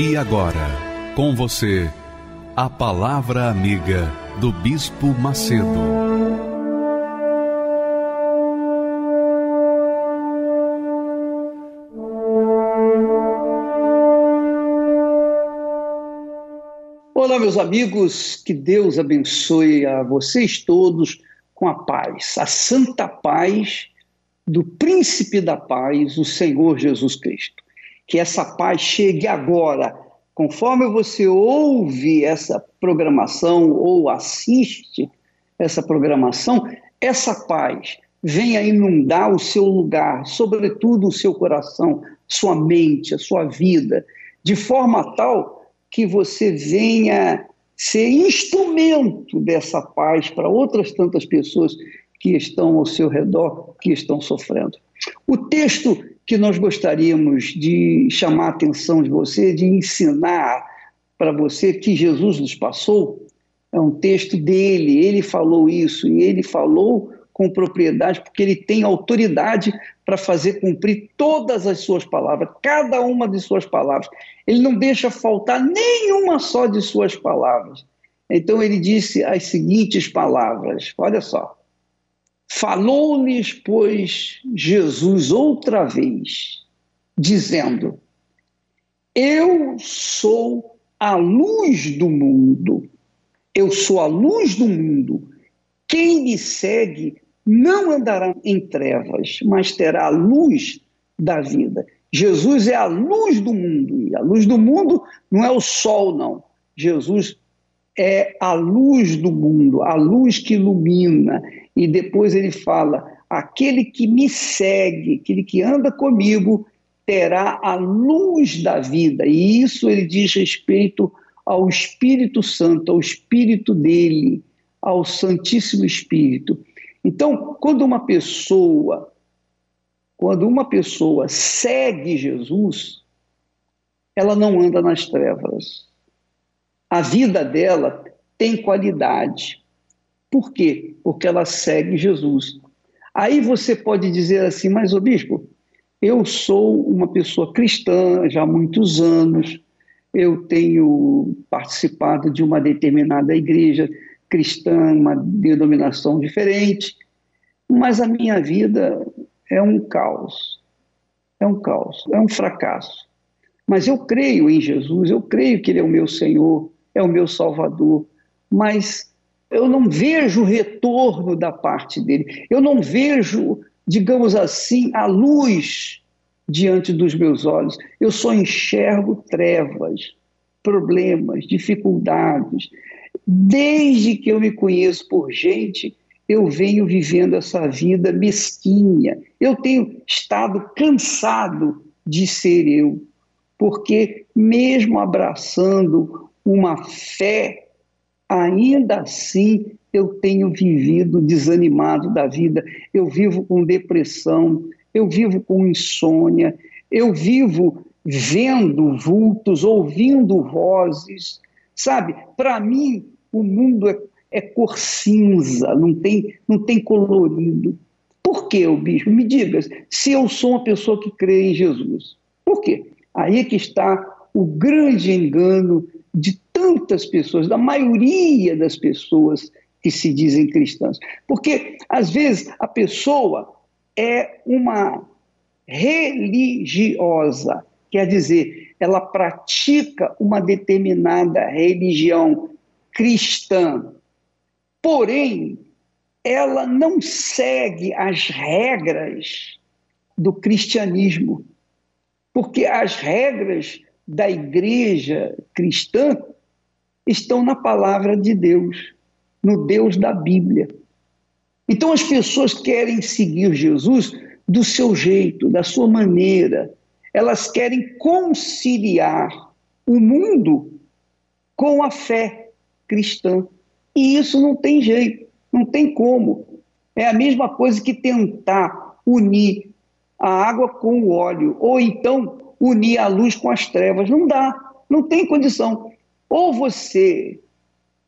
E agora, com você, a Palavra Amiga do Bispo Macedo. Olá, meus amigos, que Deus abençoe a vocês todos com a paz, a santa paz do Príncipe da Paz, o Senhor Jesus Cristo que essa paz chegue agora. Conforme você ouve essa programação ou assiste essa programação, essa paz venha inundar o seu lugar, sobretudo o seu coração, sua mente, a sua vida, de forma tal que você venha ser instrumento dessa paz para outras tantas pessoas que estão ao seu redor, que estão sofrendo. O texto que nós gostaríamos de chamar a atenção de você, de ensinar para você que Jesus nos passou. É um texto dele, ele falou isso e ele falou com propriedade, porque ele tem autoridade para fazer cumprir todas as suas palavras, cada uma de suas palavras. Ele não deixa faltar nenhuma só de suas palavras. Então ele disse as seguintes palavras: olha só. Falou-lhes, pois, Jesus outra vez, dizendo: Eu sou a luz do mundo, eu sou a luz do mundo. Quem me segue não andará em trevas, mas terá a luz da vida. Jesus é a luz do mundo, e a luz do mundo não é o sol, não. Jesus é a luz do mundo, a luz que ilumina. E depois ele fala: aquele que me segue, aquele que anda comigo, terá a luz da vida. E isso ele diz respeito ao Espírito Santo, ao Espírito dele, ao Santíssimo Espírito. Então, quando uma pessoa, quando uma pessoa segue Jesus, ela não anda nas trevas a vida dela tem qualidade. Por quê? Porque ela segue Jesus. Aí você pode dizer assim, mas o bispo, eu sou uma pessoa cristã já há muitos anos, eu tenho participado de uma determinada igreja cristã, uma denominação diferente, mas a minha vida é um caos, é um caos, é um fracasso. Mas eu creio em Jesus, eu creio que Ele é o meu Senhor, é o meu Salvador, mas eu não vejo retorno da parte dele, eu não vejo, digamos assim, a luz diante dos meus olhos, eu só enxergo trevas, problemas, dificuldades. Desde que eu me conheço por gente, eu venho vivendo essa vida mesquinha. Eu tenho estado cansado de ser eu, porque mesmo abraçando uma fé, ainda assim eu tenho vivido desanimado da vida, eu vivo com depressão, eu vivo com insônia, eu vivo vendo vultos, ouvindo vozes, sabe? Para mim, o mundo é, é, cor cinza, não tem, não tem colorido. Por que, o bispo? Me diga, se eu sou uma pessoa que crê em Jesus. Por quê? Aí é que está o grande engano de tantas pessoas, da maioria das pessoas que se dizem cristãs. Porque, às vezes, a pessoa é uma religiosa, quer dizer, ela pratica uma determinada religião cristã, porém, ela não segue as regras do cristianismo, porque as regras da igreja cristã estão na palavra de Deus, no Deus da Bíblia. Então as pessoas querem seguir Jesus do seu jeito, da sua maneira. elas querem conciliar o mundo com a fé cristã. E isso não tem jeito, não tem como. É a mesma coisa que tentar unir a água com o óleo, ou então unir a luz com as trevas. Não dá, não tem condição. Ou você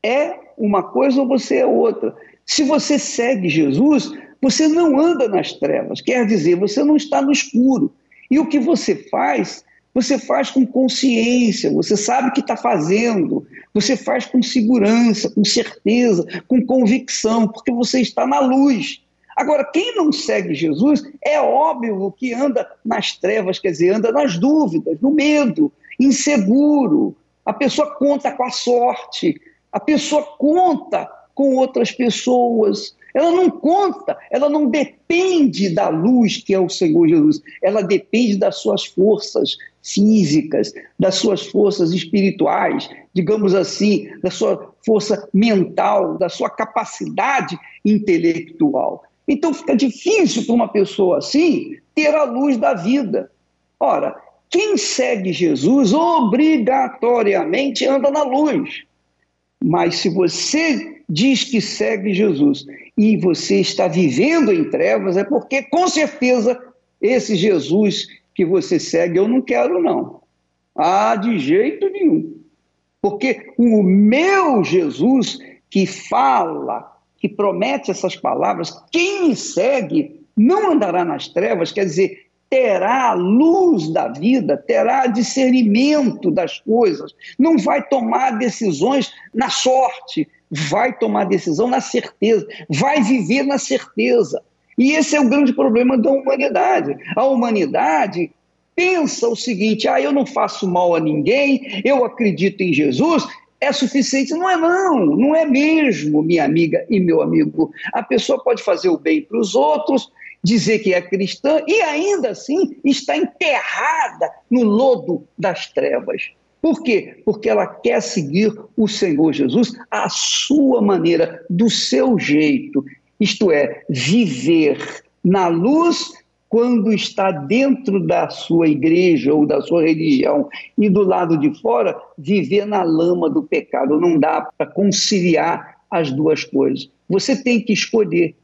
é uma coisa ou você é outra. Se você segue Jesus, você não anda nas trevas, quer dizer, você não está no escuro. E o que você faz, você faz com consciência, você sabe o que está fazendo, você faz com segurança, com certeza, com convicção, porque você está na luz. Agora, quem não segue Jesus, é óbvio que anda nas trevas, quer dizer, anda nas dúvidas, no medo, inseguro. A pessoa conta com a sorte, a pessoa conta com outras pessoas, ela não conta, ela não depende da luz que é o Senhor Jesus, ela depende das suas forças físicas, das suas forças espirituais, digamos assim, da sua força mental, da sua capacidade intelectual. Então fica difícil para uma pessoa assim ter a luz da vida. Ora, quem segue Jesus obrigatoriamente anda na luz. Mas se você diz que segue Jesus e você está vivendo em trevas, é porque com certeza esse Jesus que você segue eu não quero, não. Ah, de jeito nenhum. Porque o meu Jesus que fala, que promete essas palavras, quem segue não andará nas trevas, quer dizer, terá luz da vida, terá discernimento das coisas, não vai tomar decisões na sorte, vai tomar decisão na certeza, vai viver na certeza. E esse é o grande problema da humanidade. A humanidade pensa o seguinte: ah, eu não faço mal a ninguém, eu acredito em Jesus, é suficiente. Não é, não, não é mesmo, minha amiga e meu amigo. A pessoa pode fazer o bem para os outros, dizer que é cristã e ainda assim está enterrada no lodo das trevas. Por quê? Porque ela quer seguir o Senhor Jesus à sua maneira, do seu jeito, isto é, viver na luz quando está dentro da sua igreja ou da sua religião e do lado de fora, viver na lama do pecado. Não dá para conciliar as duas coisas. Você tem que escolher.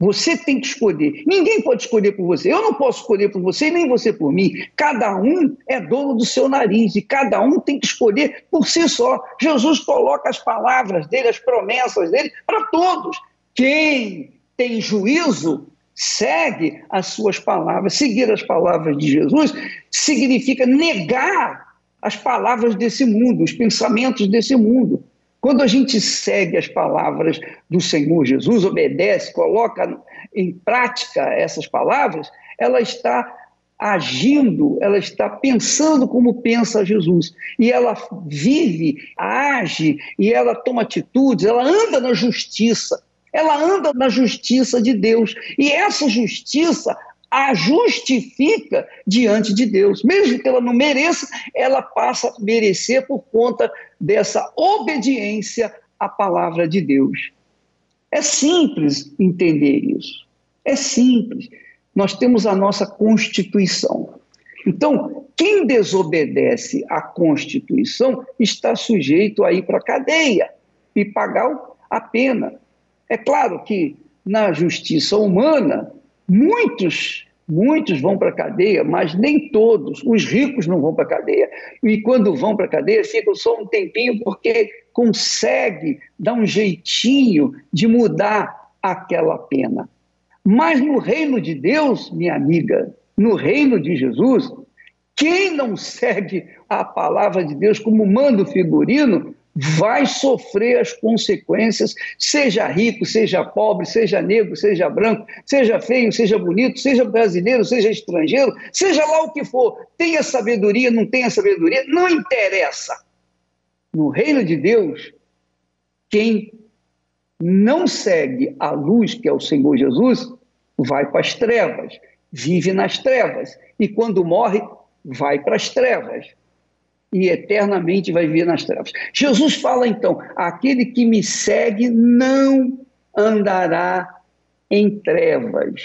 Você tem que escolher. Ninguém pode escolher por você. Eu não posso escolher por você, nem você por mim. Cada um é dono do seu nariz e cada um tem que escolher por si só. Jesus coloca as palavras dele, as promessas dele para todos. Quem tem juízo segue as suas palavras. Seguir as palavras de Jesus significa negar as palavras desse mundo, os pensamentos desse mundo. Quando a gente segue as palavras do Senhor Jesus, obedece, coloca em prática essas palavras, ela está agindo, ela está pensando como pensa Jesus. E ela vive, age e ela toma atitudes, ela anda na justiça ela anda na justiça de Deus. E essa justiça a justifica diante de Deus. Mesmo que ela não mereça, ela passa a merecer por conta dessa obediência à palavra de Deus. É simples entender isso. É simples. Nós temos a nossa Constituição. Então, quem desobedece à Constituição está sujeito a ir para a cadeia e pagar a pena. É claro que na justiça humana, muitos, muitos vão para a cadeia, mas nem todos. Os ricos não vão para a cadeia. E quando vão para a cadeia, ficam só um tempinho porque consegue dar um jeitinho de mudar aquela pena. Mas no reino de Deus, minha amiga, no reino de Jesus, quem não segue a palavra de Deus como manda o figurino, vai sofrer as consequências, seja rico, seja pobre, seja negro, seja branco, seja feio, seja bonito, seja brasileiro, seja estrangeiro, seja lá o que for, tenha sabedoria, não tenha sabedoria, não interessa. No reino de Deus, quem não segue a luz, que é o Senhor Jesus, vai para as trevas, vive nas trevas, e quando morre, vai para as trevas e eternamente vai viver nas trevas. Jesus fala então: aquele que me segue não andará em trevas.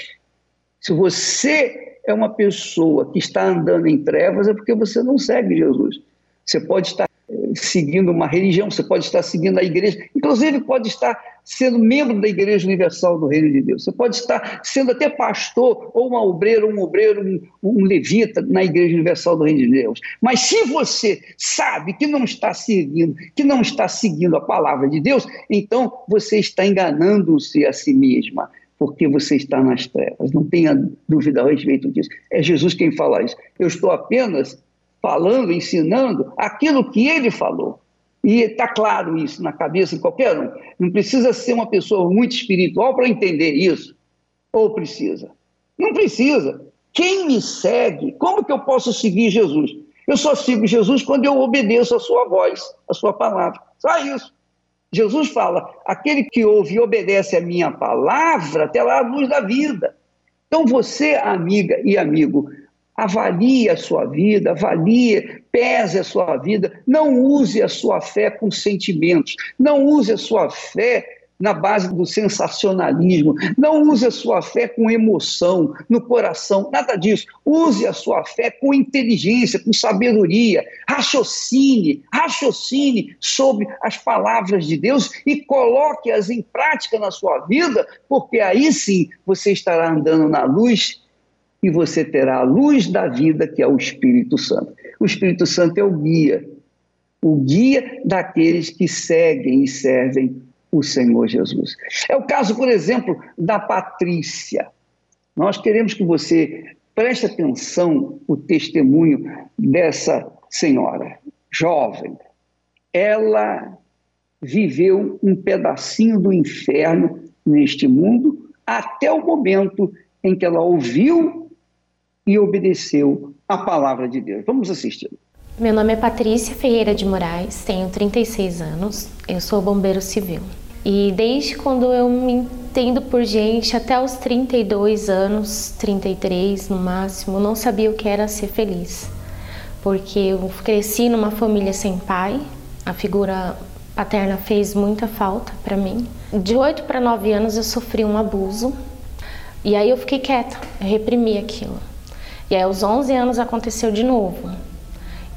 Se você é uma pessoa que está andando em trevas, é porque você não segue Jesus. Você pode estar seguindo uma religião, você pode estar seguindo a igreja, inclusive pode estar sendo membro da Igreja Universal do Reino de Deus. Você pode estar sendo até pastor, ou uma obreira, um obreiro, um, um levita na Igreja Universal do Reino de Deus. Mas se você sabe que não está seguindo, que não está seguindo a palavra de Deus, então você está enganando-se a si mesma, porque você está nas trevas. Não tenha dúvida a respeito disso. É Jesus quem fala isso. Eu estou apenas falando, ensinando aquilo que ele falou. E está claro isso na cabeça de qualquer um. Não precisa ser uma pessoa muito espiritual para entender isso. Ou precisa? Não precisa. Quem me segue, como que eu posso seguir Jesus? Eu só sigo Jesus quando eu obedeço a sua voz, a sua palavra. Só isso. Jesus fala: aquele que ouve e obedece a minha palavra terá a luz da vida. Então, você, amiga e amigo, Avalie a sua vida, avalie, pese a sua vida. Não use a sua fé com sentimentos. Não use a sua fé na base do sensacionalismo. Não use a sua fé com emoção, no coração, nada disso. Use a sua fé com inteligência, com sabedoria. Raciocine, raciocine sobre as palavras de Deus e coloque-as em prática na sua vida, porque aí sim você estará andando na luz e você terá a luz da vida, que é o Espírito Santo. O Espírito Santo é o guia, o guia daqueles que seguem e servem o Senhor Jesus. É o caso, por exemplo, da Patrícia. Nós queremos que você preste atenção o testemunho dessa senhora, jovem. Ela viveu um pedacinho do inferno neste mundo até o momento em que ela ouviu e obedeceu a palavra de Deus. Vamos assistir. Meu nome é Patrícia Ferreira de Moraes, tenho 36 anos, eu sou bombeiro civil. E desde quando eu me entendo por gente, até os 32 anos, 33 no máximo, não sabia o que era ser feliz. Porque eu cresci numa família sem pai, a figura paterna fez muita falta para mim. De 8 para 9 anos eu sofri um abuso e aí eu fiquei quieta, eu reprimi aquilo. E aí, aos 11 anos, aconteceu de novo.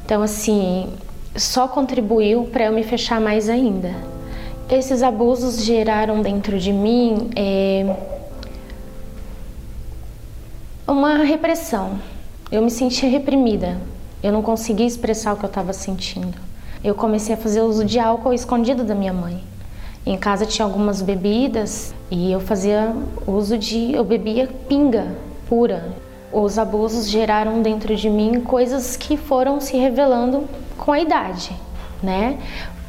Então, assim, só contribuiu para eu me fechar mais ainda. Esses abusos geraram dentro de mim é, uma repressão. Eu me sentia reprimida. Eu não conseguia expressar o que eu estava sentindo. Eu comecei a fazer uso de álcool escondido da minha mãe. Em casa tinha algumas bebidas e eu fazia uso de. Eu bebia pinga pura os abusos geraram dentro de mim coisas que foram se revelando com a idade, né?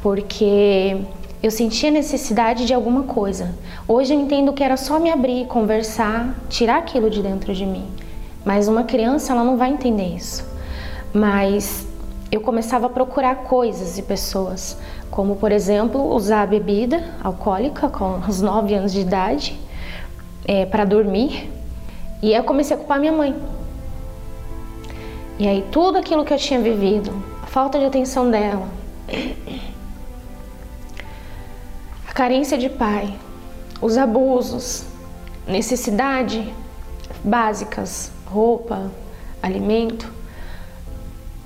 Porque eu sentia necessidade de alguma coisa. Hoje eu entendo que era só me abrir, conversar, tirar aquilo de dentro de mim. Mas uma criança ela não vai entender isso. Mas eu começava a procurar coisas e pessoas, como por exemplo usar a bebida alcoólica com os 9 anos de idade é, para dormir, e eu comecei a culpar minha mãe. E aí tudo aquilo que eu tinha vivido, a falta de atenção dela, a carência de pai, os abusos, necessidade básicas, roupa, alimento,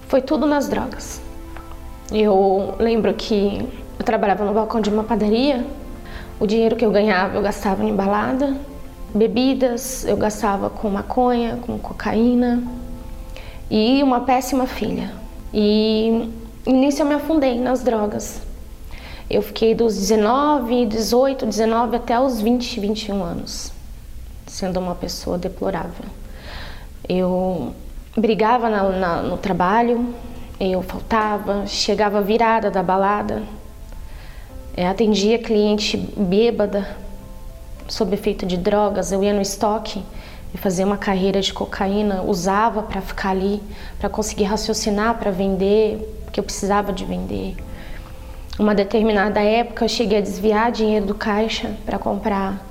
foi tudo nas drogas. Eu lembro que eu trabalhava no balcão de uma padaria, o dinheiro que eu ganhava eu gastava em balada, bebidas, eu gastava com maconha, com cocaína e uma péssima filha. E nisso eu me afundei nas drogas. Eu fiquei dos 19, 18, 19 até os 20, 21 anos, sendo uma pessoa deplorável. Eu brigava na, na, no trabalho, eu faltava, chegava virada da balada, atendia cliente bêbada, sob efeito de drogas, eu ia no estoque e fazia uma carreira de cocaína, usava para ficar ali, para conseguir raciocinar, para vender, porque eu precisava de vender. Uma determinada época eu cheguei a desviar dinheiro do caixa para comprar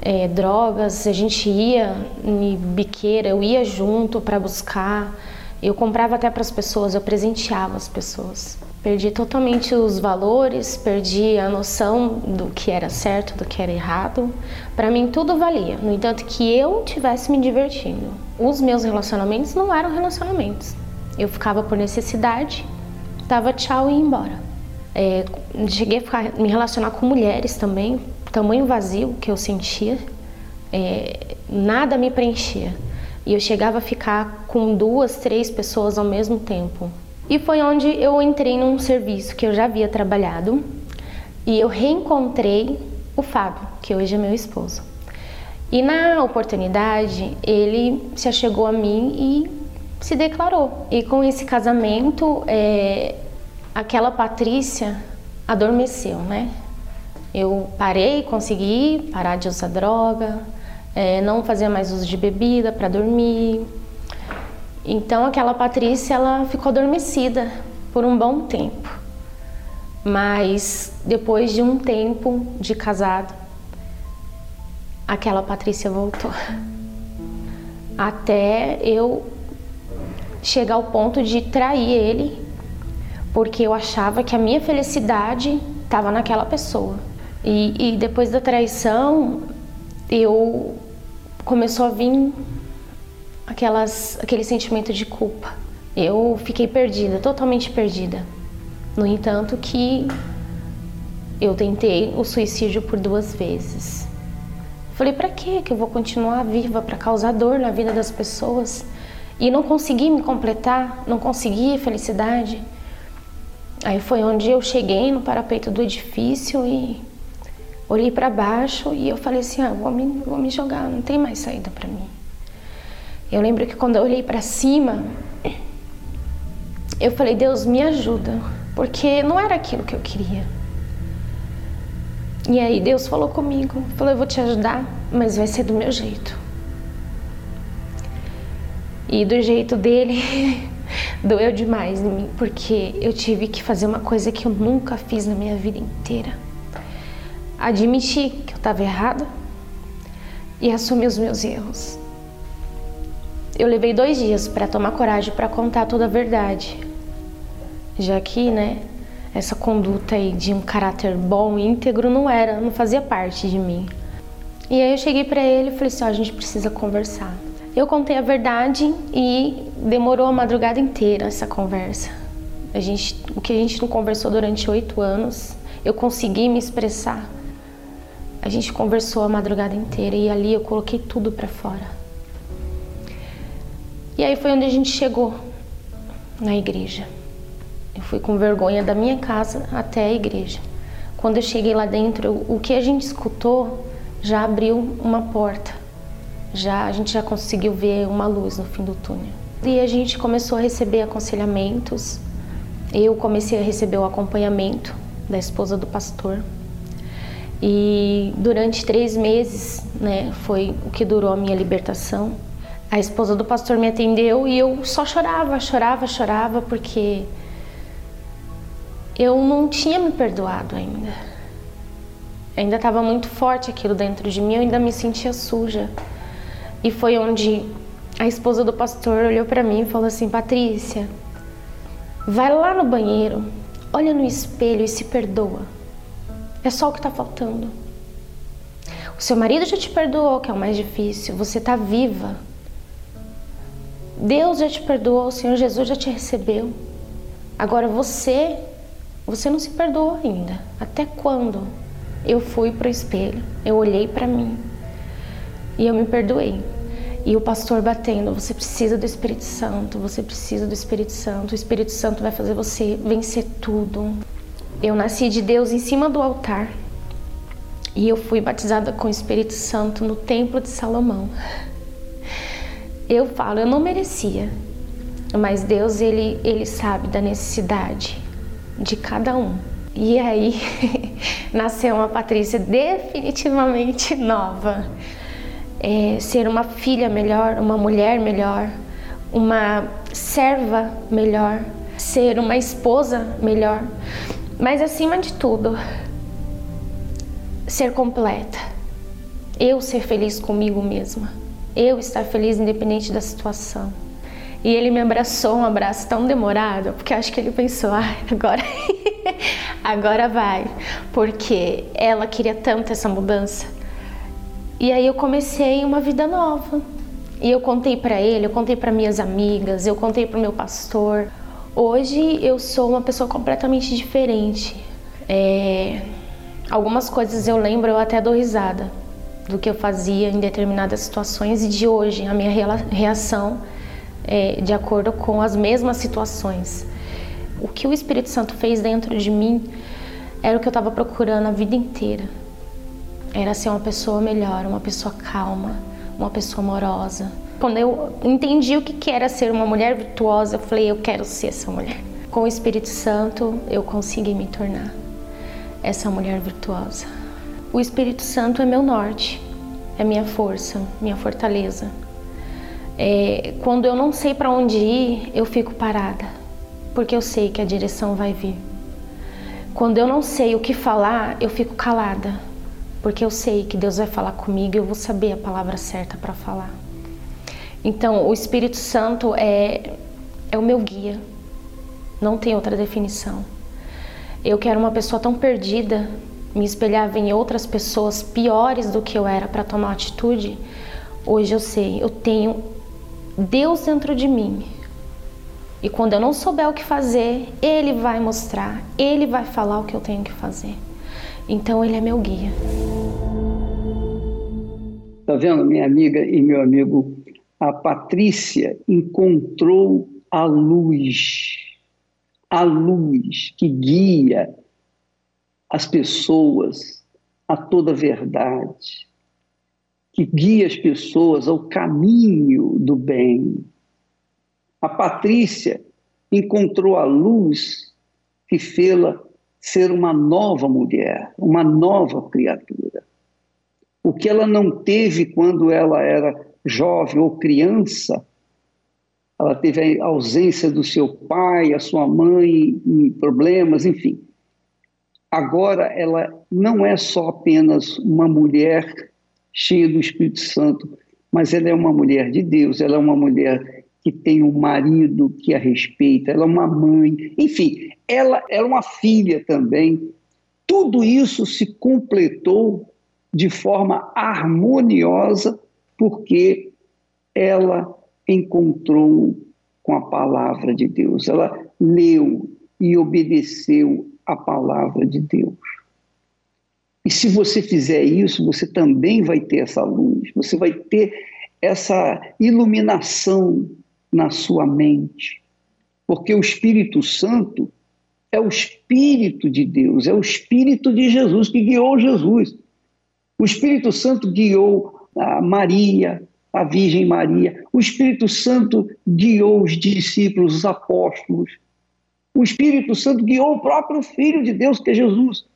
é, drogas, a gente ia em biqueira, eu ia junto para buscar, eu comprava até para as pessoas, eu presenteava as pessoas. Perdi totalmente os valores, perdi a noção do que era certo, do que era errado. Para mim tudo valia. No entanto, que eu tivesse me divertindo. Os meus relacionamentos não eram relacionamentos. Eu ficava por necessidade, dava tchau e ia embora. É, cheguei a ficar, me relacionar com mulheres também, tamanho vazio que eu sentia, é, nada me preenchia. E eu chegava a ficar com duas, três pessoas ao mesmo tempo. E foi onde eu entrei num serviço que eu já havia trabalhado e eu reencontrei o Fábio, que hoje é meu esposo. E na oportunidade, ele se achegou a mim e se declarou. E com esse casamento, é, aquela Patrícia adormeceu, né? Eu parei, consegui parar de usar droga, é, não fazer mais uso de bebida para dormir. Então aquela Patrícia ela ficou adormecida por um bom tempo. Mas depois de um tempo de casado, aquela Patrícia voltou. Até eu chegar ao ponto de trair ele, porque eu achava que a minha felicidade estava naquela pessoa. E, e depois da traição, eu começou a vir aquelas, aquele sentimento de culpa. Eu fiquei perdida, totalmente perdida. No entanto, que eu tentei o suicídio por duas vezes. Falei, para que eu vou continuar viva para causar dor na vida das pessoas e não consegui me completar, não consegui felicidade? Aí foi onde eu cheguei no parapeito do edifício e olhei para baixo e eu falei assim: ah, vou me, vou me jogar, não tem mais saída para mim. Eu lembro que quando eu olhei para cima, eu falei: Deus, me ajuda, porque não era aquilo que eu queria. E aí Deus falou comigo, falou: Eu vou te ajudar, mas vai ser do meu jeito. E do jeito dele, doeu demais em mim, porque eu tive que fazer uma coisa que eu nunca fiz na minha vida inteira: admitir que eu estava errada e assumir os meus erros. Eu levei dois dias para tomar coragem para contar toda a verdade, já que, né, essa conduta aí de um caráter bom e íntegro não era, não fazia parte de mim. E aí eu cheguei para ele e falei assim: oh, a gente precisa conversar. Eu contei a verdade e demorou a madrugada inteira essa conversa. A gente, o que a gente não conversou durante oito anos, eu consegui me expressar. A gente conversou a madrugada inteira e ali eu coloquei tudo para fora. E aí foi onde a gente chegou na igreja. Eu fui com vergonha da minha casa até a igreja. Quando eu cheguei lá dentro, o que a gente escutou já abriu uma porta. Já a gente já conseguiu ver uma luz no fim do túnel. E a gente começou a receber aconselhamentos. Eu comecei a receber o acompanhamento da esposa do pastor. E durante três meses, né, foi o que durou a minha libertação. A esposa do pastor me atendeu e eu só chorava, chorava, chorava porque eu não tinha me perdoado ainda. Ainda estava muito forte aquilo dentro de mim, eu ainda me sentia suja. E foi onde a esposa do pastor olhou para mim e falou assim: Patrícia, vai lá no banheiro, olha no espelho e se perdoa. É só o que está faltando. O seu marido já te perdoou, que é o mais difícil. Você está viva. Deus já te perdoou, o Senhor Jesus já te recebeu. Agora você, você não se perdoou ainda. Até quando? Eu fui para o espelho, eu olhei para mim e eu me perdoei. E o pastor batendo, você precisa do Espírito Santo, você precisa do Espírito Santo. O Espírito Santo vai fazer você vencer tudo. Eu nasci de Deus em cima do altar. E eu fui batizada com o Espírito Santo no templo de Salomão eu falo, eu não merecia, mas Deus ele ele sabe da necessidade de cada um. E aí nasceu uma Patrícia definitivamente nova. É, ser uma filha melhor, uma mulher melhor, uma serva melhor, ser uma esposa melhor, mas acima de tudo, ser completa. Eu ser feliz comigo mesma eu estar feliz independente da situação. E ele me abraçou, um abraço tão demorado, porque acho que ele pensou, ah, agora, agora vai, porque ela queria tanto essa mudança. E aí eu comecei uma vida nova. E eu contei para ele, eu contei para minhas amigas, eu contei para meu pastor. Hoje eu sou uma pessoa completamente diferente. É... Algumas coisas eu lembro, eu até dou risada do que eu fazia em determinadas situações e de hoje a minha reação é de acordo com as mesmas situações. O que o Espírito Santo fez dentro de mim era o que eu estava procurando a vida inteira. Era ser uma pessoa melhor, uma pessoa calma, uma pessoa amorosa. Quando eu entendi o que era ser uma mulher virtuosa, eu falei, eu quero ser essa mulher. Com o Espírito Santo, eu consegui me tornar essa mulher virtuosa. O Espírito Santo é meu norte, é minha força, minha fortaleza. É, quando eu não sei para onde ir, eu fico parada, porque eu sei que a direção vai vir. Quando eu não sei o que falar, eu fico calada, porque eu sei que Deus vai falar comigo e eu vou saber a palavra certa para falar. Então, o Espírito Santo é, é o meu guia, não tem outra definição. Eu quero uma pessoa tão perdida, me espelhava em outras pessoas piores do que eu era para tomar atitude. Hoje eu sei, eu tenho Deus dentro de mim. E quando eu não souber o que fazer, Ele vai mostrar, Ele vai falar o que eu tenho que fazer. Então Ele é meu guia. Tá vendo, minha amiga e meu amigo? A Patrícia encontrou a luz, a luz que guia as pessoas a toda verdade, que guia as pessoas ao caminho do bem. A Patrícia encontrou a luz que fê-la ser uma nova mulher, uma nova criatura. O que ela não teve quando ela era jovem ou criança, ela teve a ausência do seu pai, a sua mãe, problemas, enfim. Agora ela não é só apenas uma mulher cheia do Espírito Santo, mas ela é uma mulher de Deus, ela é uma mulher que tem um marido que a respeita, ela é uma mãe, enfim, ela é uma filha também. Tudo isso se completou de forma harmoniosa porque ela encontrou com a palavra de Deus, ela leu e obedeceu a palavra de Deus. E se você fizer isso, você também vai ter essa luz, você vai ter essa iluminação na sua mente. Porque o Espírito Santo é o Espírito de Deus, é o Espírito de Jesus que guiou Jesus. O Espírito Santo guiou a Maria, a Virgem Maria. O Espírito Santo guiou os discípulos, os apóstolos. O Espírito Santo guiou o próprio Filho de Deus, que é Jesus.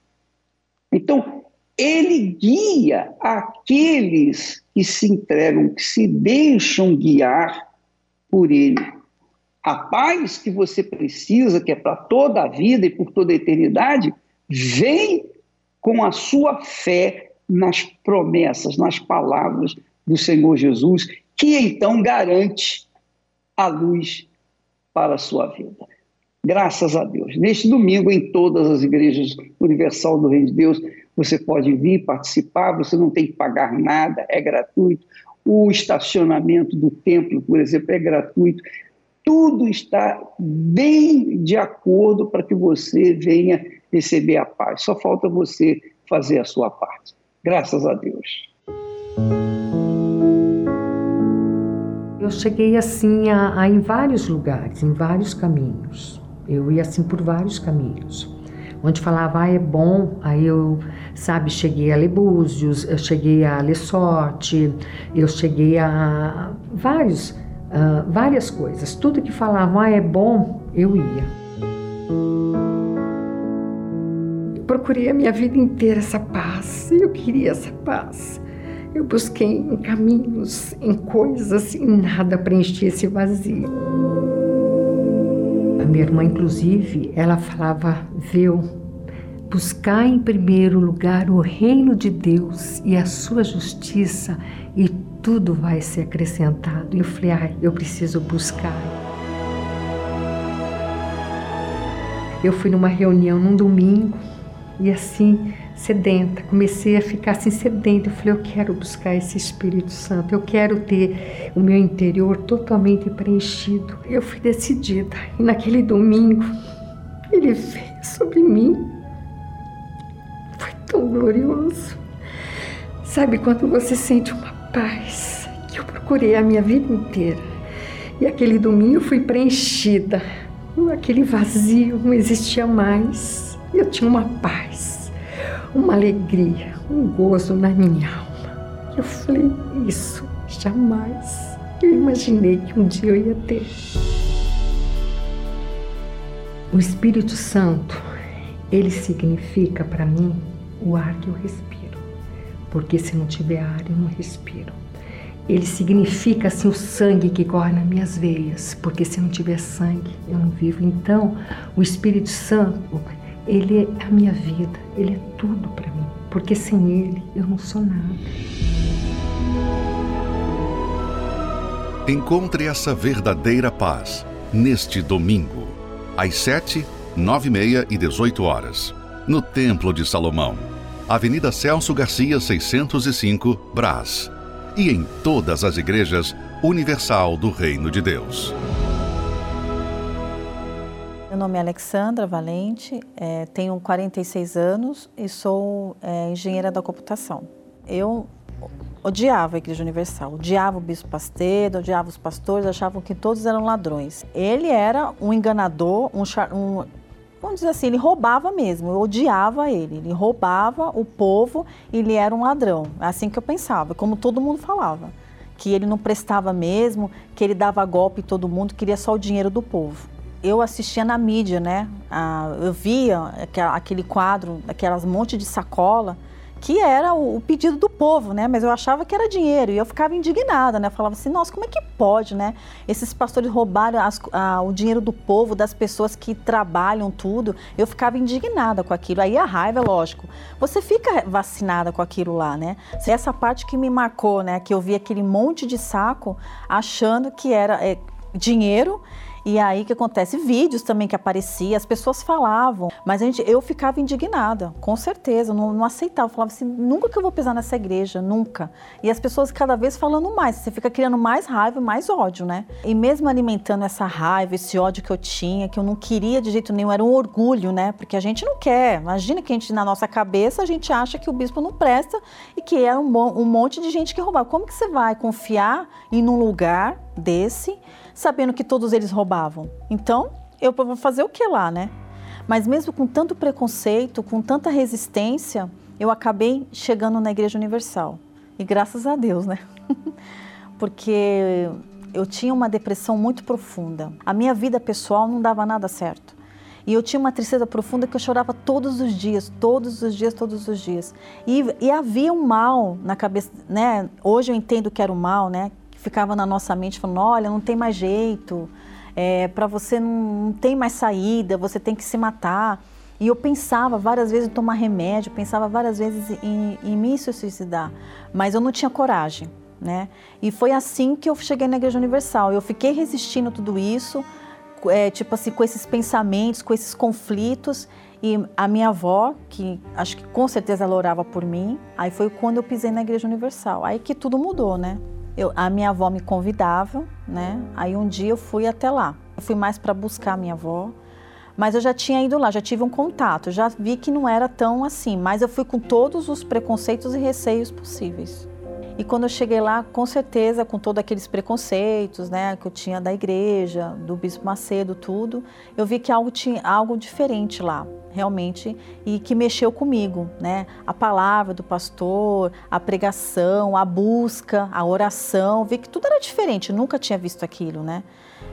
Então, ele guia aqueles que se entregam, que se deixam guiar por ele. A paz que você precisa, que é para toda a vida e por toda a eternidade, vem com a sua fé nas promessas, nas palavras do Senhor Jesus, que então garante a luz para a sua vida. Graças a Deus. Neste domingo, em todas as igrejas universal do Reino de Deus, você pode vir participar, você não tem que pagar nada, é gratuito. O estacionamento do templo, por exemplo, é gratuito. Tudo está bem de acordo para que você venha receber a paz. Só falta você fazer a sua parte. Graças a Deus. Eu cheguei assim a, a, em vários lugares, em vários caminhos. Eu ia assim por vários caminhos onde falava, ah, é bom, aí eu, sabe, cheguei a ler Búzios, eu cheguei a ler Sorte, eu cheguei a vários, uh, várias coisas. Tudo que falava, ah, é bom, eu ia. Eu procurei a minha vida inteira essa paz, eu queria essa paz. Eu busquei em caminhos, em coisas, e nada preenchia esse vazio minha irmã, inclusive, ela falava: Viu, buscar em primeiro lugar o reino de Deus e a sua justiça, e tudo vai ser acrescentado. E eu falei: Ai, eu preciso buscar. Eu fui numa reunião num domingo e assim sedenta, comecei a ficar assim sedenta. Eu falei, eu quero buscar esse Espírito Santo, eu quero ter o meu interior totalmente preenchido. Eu fui decidida e naquele domingo ele veio sobre mim. Foi tão glorioso. Sabe quando você sente uma paz que eu procurei a minha vida inteira. E aquele domingo eu fui preenchida. Aquele vazio não existia mais. Eu tinha uma paz, uma alegria, um gozo na minha alma. Eu falei, isso jamais eu imaginei que um dia eu ia ter. O Espírito Santo, ele significa para mim o ar que eu respiro. Porque se não tiver ar, eu não respiro. Ele significa assim o sangue que corre nas minhas veias, porque se não tiver sangue, eu não vivo. Então, o Espírito Santo, ele é a minha vida, ele é tudo para mim, porque sem ele eu não sou nada. Encontre essa verdadeira paz neste domingo às 7, 9 e meia e 18 horas, no Templo de Salomão, Avenida Celso Garcia 605, Brás, e em todas as igrejas Universal do Reino de Deus. Meu nome é Alexandra Valente, é, tenho 46 anos e sou é, engenheira da computação. Eu odiava a Igreja Universal, odiava o bispo Pastedo, odiava os pastores, achavam que todos eram ladrões. Ele era um enganador, um, um vamos dizer assim, ele roubava mesmo, eu odiava ele, ele roubava o povo, ele era um ladrão, é assim que eu pensava, como todo mundo falava, que ele não prestava mesmo, que ele dava golpe em todo mundo, queria só o dinheiro do povo. Eu assistia na mídia, né? Ah, eu via aquele quadro, aquelas monte de sacola, que era o, pedido do povo, né? Mas eu achava que era dinheiro e eu ficava indignada, né? falava assim, nossa, como é que pode, né? Esses pastores roubaram as, a, o dinheiro do povo, das pessoas que trabalham tudo. Eu ficava indignada com aquilo. Aí a raiva, lógico. Você fica vacinada com aquilo lá, né? Essa parte que me marcou, né? Que eu vi aquele monte de saco achando que era é, dinheiro e aí que acontece? Vídeos também que apareciam, as pessoas falavam, mas a gente, eu ficava indignada, com certeza, não, não aceitava. Falava assim, nunca que eu vou pisar nessa igreja, nunca. E as pessoas cada vez falando mais, você fica criando mais raiva, mais ódio, né? E mesmo alimentando essa raiva, esse ódio que eu tinha, que eu não queria de jeito nenhum, era um orgulho, né? Porque a gente não quer. Imagina que a gente, na nossa cabeça, a gente acha que o bispo não presta e que é um, um monte de gente que roubava. Como que você vai confiar em um lugar desse? Sabendo que todos eles roubavam. Então, eu vou fazer o que lá, né? Mas mesmo com tanto preconceito, com tanta resistência, eu acabei chegando na Igreja Universal. E graças a Deus, né? Porque eu tinha uma depressão muito profunda. A minha vida pessoal não dava nada certo. E eu tinha uma tristeza profunda que eu chorava todos os dias, todos os dias, todos os dias. E, e havia um mal na cabeça, né? Hoje eu entendo que era o mal, né? Ficava na nossa mente falando, olha, não tem mais jeito, é, para você não, não tem mais saída, você tem que se matar. E eu pensava várias vezes em tomar remédio, pensava várias vezes em, em me suicidar, mas eu não tinha coragem, né? E foi assim que eu cheguei na Igreja Universal. Eu fiquei resistindo tudo isso, é, tipo assim, com esses pensamentos, com esses conflitos. E a minha avó, que acho que com certeza ela orava por mim, aí foi quando eu pisei na Igreja Universal. Aí que tudo mudou, né? Eu, a minha avó me convidava, né? Aí um dia eu fui até lá. Eu fui mais para buscar a minha avó, mas eu já tinha ido lá, já tive um contato, já vi que não era tão assim, mas eu fui com todos os preconceitos e receios possíveis. E quando eu cheguei lá, com certeza, com todos aqueles preconceitos, né, que eu tinha da igreja, do Bispo Macedo, tudo, eu vi que algo tinha algo diferente lá realmente e que mexeu comigo, né? A palavra do pastor, a pregação, a busca, a oração, vi que tudo era diferente, nunca tinha visto aquilo, né?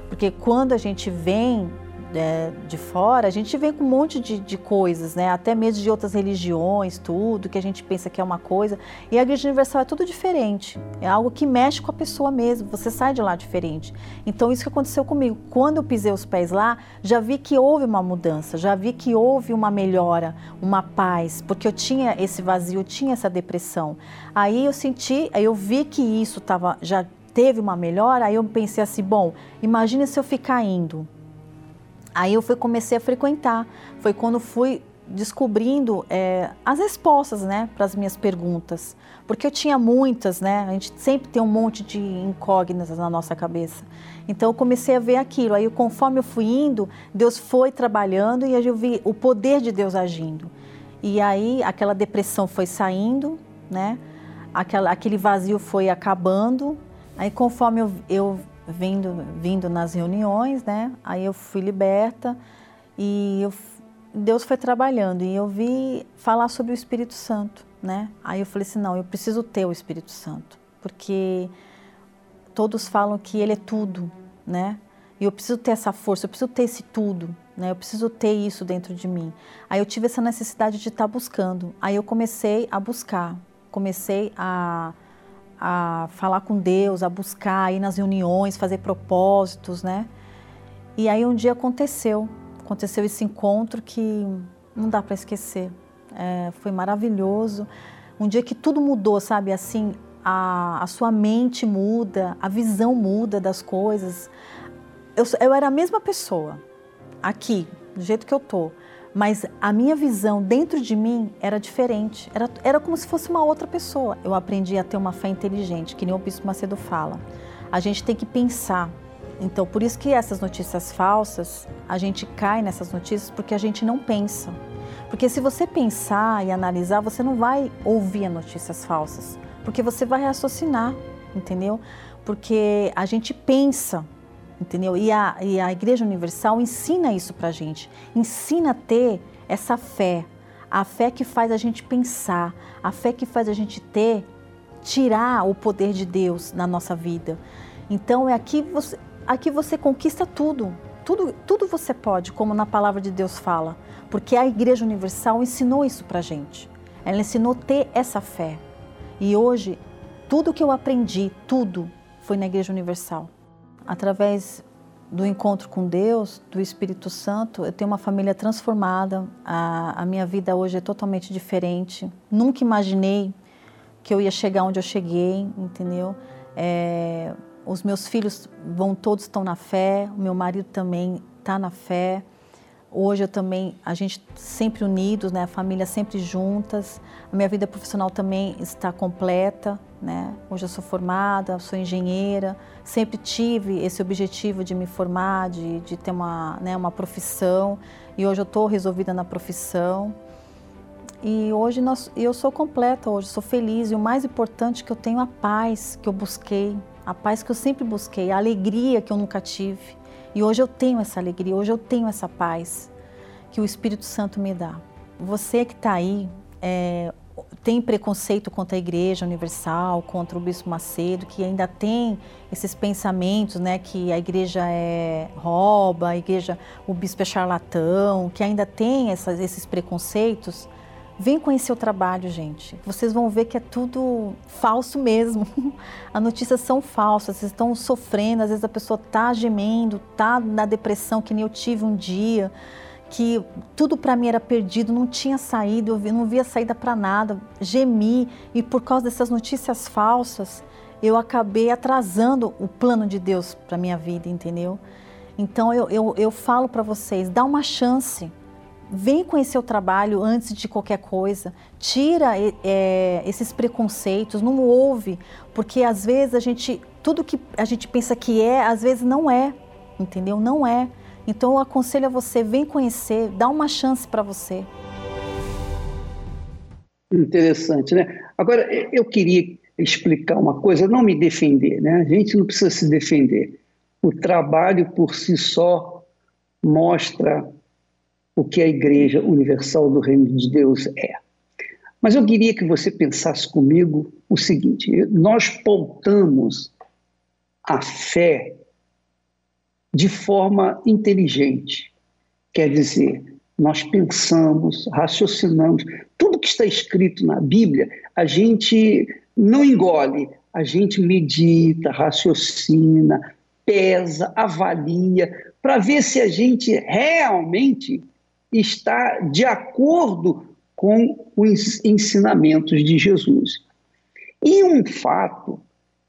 Porque quando a gente vem é, de fora, a gente vem com um monte de, de, coisas, né? Até mesmo de outras religiões, tudo, que a gente pensa que é uma coisa. E a Igreja Universal é tudo diferente. É algo que mexe com a pessoa mesmo. Você sai de lá diferente. Então, isso que aconteceu comigo. Quando eu pisei os pés lá, já vi que houve uma mudança, já vi que houve uma melhora, uma paz, porque eu tinha esse vazio, eu tinha essa depressão. Aí eu senti, eu vi que isso tava, já teve uma melhora, aí eu pensei assim, bom, imagina se eu ficar indo Aí eu fui, comecei a frequentar. Foi quando fui descobrindo é, as respostas, né, para as minhas perguntas, porque eu tinha muitas, né? A gente sempre tem um monte de incógnitas na nossa cabeça. Então eu comecei a ver aquilo. Aí conforme eu fui indo, Deus foi trabalhando e eu vi o poder de Deus agindo. E aí aquela depressão foi saindo, né? Aquela, aquele vazio foi acabando. Aí conforme eu, eu vindo, vindo nas reuniões, né? Aí eu fui liberta e eu, Deus foi trabalhando e eu vi falar sobre o Espírito Santo, né? Aí eu falei assim, não, eu preciso ter o Espírito Santo, porque todos falam que ele é tudo, né? E eu preciso ter essa força, eu preciso ter esse tudo, né? Eu preciso ter isso dentro de mim. Aí eu tive essa necessidade de estar buscando. Aí eu comecei a buscar, comecei a a falar com Deus, a buscar, ir nas reuniões, fazer propósitos, né? E aí um dia aconteceu, aconteceu esse encontro que não dá para esquecer. É, foi maravilhoso. Um dia que tudo mudou, sabe? Assim, a, a sua mente muda, a visão muda das coisas. Eu, eu era a mesma pessoa aqui, do jeito que eu tô mas a minha visão dentro de mim era diferente, era, era como se fosse uma outra pessoa. Eu aprendi a ter uma fé inteligente, que nem o Bispo Macedo fala. A gente tem que pensar. Então, por isso que essas notícias falsas, a gente cai nessas notícias porque a gente não pensa. Porque se você pensar e analisar, você não vai ouvir notícias falsas, porque você vai raciocinar, entendeu? Porque a gente pensa, entendeu? E a, e a Igreja Universal ensina isso para gente, ensina a ter essa fé, a fé que faz a gente pensar, a fé que faz a gente ter, tirar o poder de Deus na nossa vida. Então é aqui você, aqui você conquista tudo, tudo, tudo você pode, como na palavra de Deus fala, porque a Igreja Universal ensinou isso para gente. Ela ensinou ter essa fé. E hoje, tudo que eu aprendi, tudo, foi na Igreja Universal através do encontro com Deus, do Espírito Santo, eu tenho uma família transformada. A, a, minha vida hoje é totalmente diferente. Nunca imaginei que eu ia chegar onde eu cheguei, entendeu? É, os meus filhos vão todos estão na fé, o meu marido também está na fé. Hoje eu também, a gente sempre unidos, né? A família sempre juntas. A minha vida profissional também está completa, né? Hoje eu sou formada, sou engenheira, sempre tive esse objetivo de me formar, de, de ter uma, né, uma profissão e hoje eu estou resolvida na profissão. E hoje nós, eu sou completa, hoje sou feliz e o mais importante é que eu tenho a paz que eu busquei, a paz que eu sempre busquei, a alegria que eu nunca tive. E hoje eu tenho essa alegria, hoje eu tenho essa paz que o Espírito Santo me dá. Você que está aí, é, tem preconceito contra a Igreja Universal, contra o Bispo Macedo, que ainda tem esses pensamentos, né, que a Igreja é rouba, a Igreja, o Bispo é charlatão, que ainda tem essas, esses preconceitos, vem conhecer o trabalho, gente. Vocês vão ver que é tudo falso mesmo. As notícias são falsas, vocês estão sofrendo, às vezes a pessoa está gemendo, está na depressão que nem eu tive um dia que tudo para mim era perdido, não tinha saída, eu não via saída para nada, gemi e por causa dessas notícias falsas, eu acabei atrasando o plano de Deus para minha vida, entendeu? Então eu, eu, eu falo para vocês, dá uma chance, vem conhecer o trabalho antes de qualquer coisa, tira é, esses preconceitos, não ouve, porque às vezes a gente, tudo que a gente pensa que é, às vezes não é, entendeu? Não é. Então eu aconselho a você, vem conhecer, dá uma chance para você. Interessante, né? Agora, eu queria explicar uma coisa, não me defender, né? A gente não precisa se defender. O trabalho por si só mostra o que a Igreja Universal do Reino de Deus é. Mas eu queria que você pensasse comigo o seguinte: nós pautamos a fé de forma inteligente. Quer dizer, nós pensamos, raciocinamos. Tudo que está escrito na Bíblia, a gente não engole, a gente medita, raciocina, pesa, avalia, para ver se a gente realmente está de acordo com os ensinamentos de Jesus. E um fato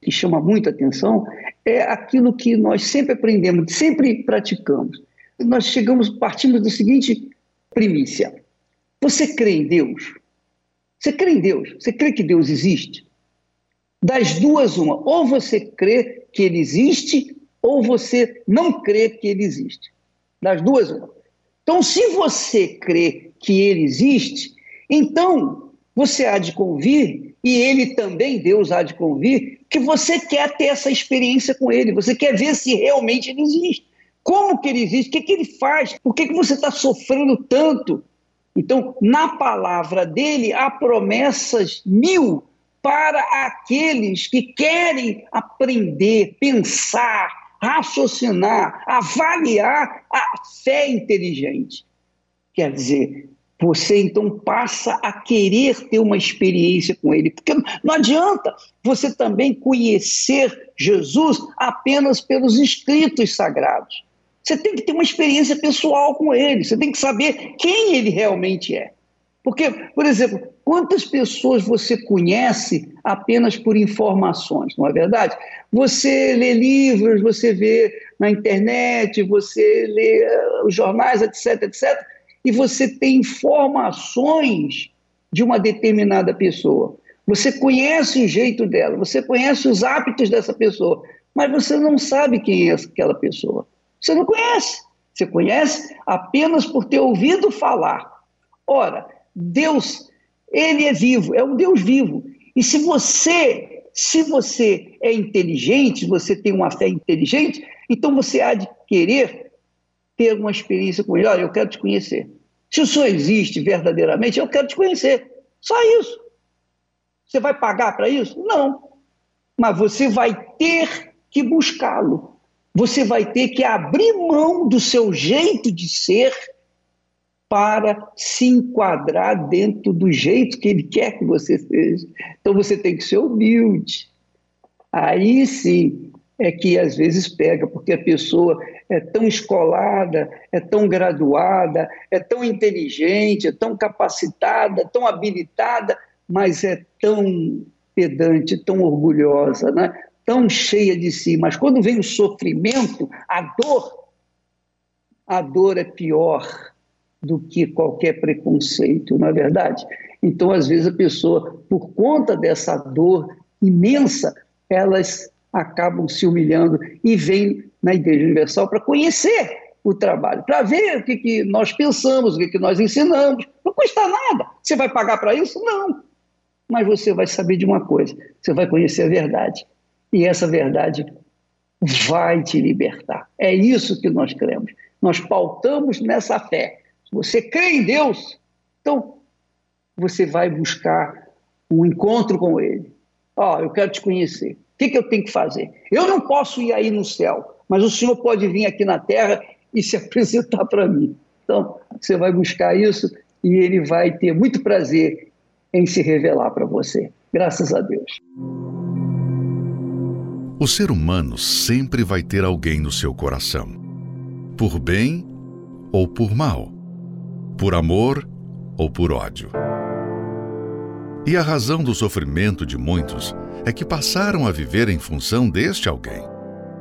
que chama muita atenção é aquilo que nós sempre aprendemos, sempre praticamos. nós chegamos, partimos da seguinte primícia. Você crê em Deus? Você crê em Deus? Você crê que Deus existe? Das duas, uma. Ou você crê que ele existe, ou você não crê que ele existe. Das duas, uma. Então, se você crê que ele existe, então você há de convir, e ele também, Deus, há de convir, que você quer ter essa experiência com ele, você quer ver se realmente ele existe. Como que ele existe? O que, que ele faz? Por que, que você está sofrendo tanto? Então, na palavra dele, há promessas mil para aqueles que querem aprender, pensar, raciocinar, avaliar a fé inteligente. Quer dizer, você então passa a querer ter uma experiência com ele, porque não adianta você também conhecer Jesus apenas pelos escritos sagrados. Você tem que ter uma experiência pessoal com ele, você tem que saber quem ele realmente é. Porque, por exemplo, quantas pessoas você conhece apenas por informações, não é verdade? Você lê livros, você vê na internet, você lê eh, os jornais, etc, etc, e você tem informações de uma determinada pessoa. Você conhece o jeito dela, você conhece os hábitos dessa pessoa, mas você não sabe quem é aquela pessoa. Você não conhece. Você conhece apenas por ter ouvido falar. Ora, Deus, ele é vivo, é um Deus vivo. E se você, se você é inteligente, você tem uma fé inteligente, então você há de querer ter uma experiência com ele. Olha, eu quero te conhecer. Se o Senhor existe verdadeiramente, eu quero te conhecer. Só isso. Você vai pagar para isso? Não. Mas você vai ter que buscá-lo. Você vai ter que abrir mão do seu jeito de ser para se enquadrar dentro do jeito que ele quer que você seja. Então você tem que ser humilde. Aí sim é que às vezes pega, porque a pessoa é tão escolada, é tão graduada, é tão inteligente, é tão capacitada, tão habilitada, mas é tão pedante, tão orgulhosa, né? tão cheia de si. Mas quando vem o sofrimento, a dor, a dor é pior do que qualquer preconceito, não é verdade? Então, às vezes, a pessoa, por conta dessa dor imensa, elas acabam se humilhando e vêm na Igreja Universal para conhecer o trabalho, para ver o que, que nós pensamos, o que, que nós ensinamos. Não custa nada. Você vai pagar para isso? Não. Mas você vai saber de uma coisa: você vai conhecer a verdade. E essa verdade vai te libertar. É isso que nós cremos. Nós pautamos nessa fé você crê em Deus, então você vai buscar um encontro com Ele. Ó, oh, eu quero te conhecer. O que, que eu tenho que fazer? Eu não posso ir aí no céu, mas o Senhor pode vir aqui na terra e se apresentar para mim. Então, você vai buscar isso e Ele vai ter muito prazer em se revelar para você. Graças a Deus. O ser humano sempre vai ter alguém no seu coração, por bem ou por mal por amor ou por ódio. E a razão do sofrimento de muitos é que passaram a viver em função deste alguém,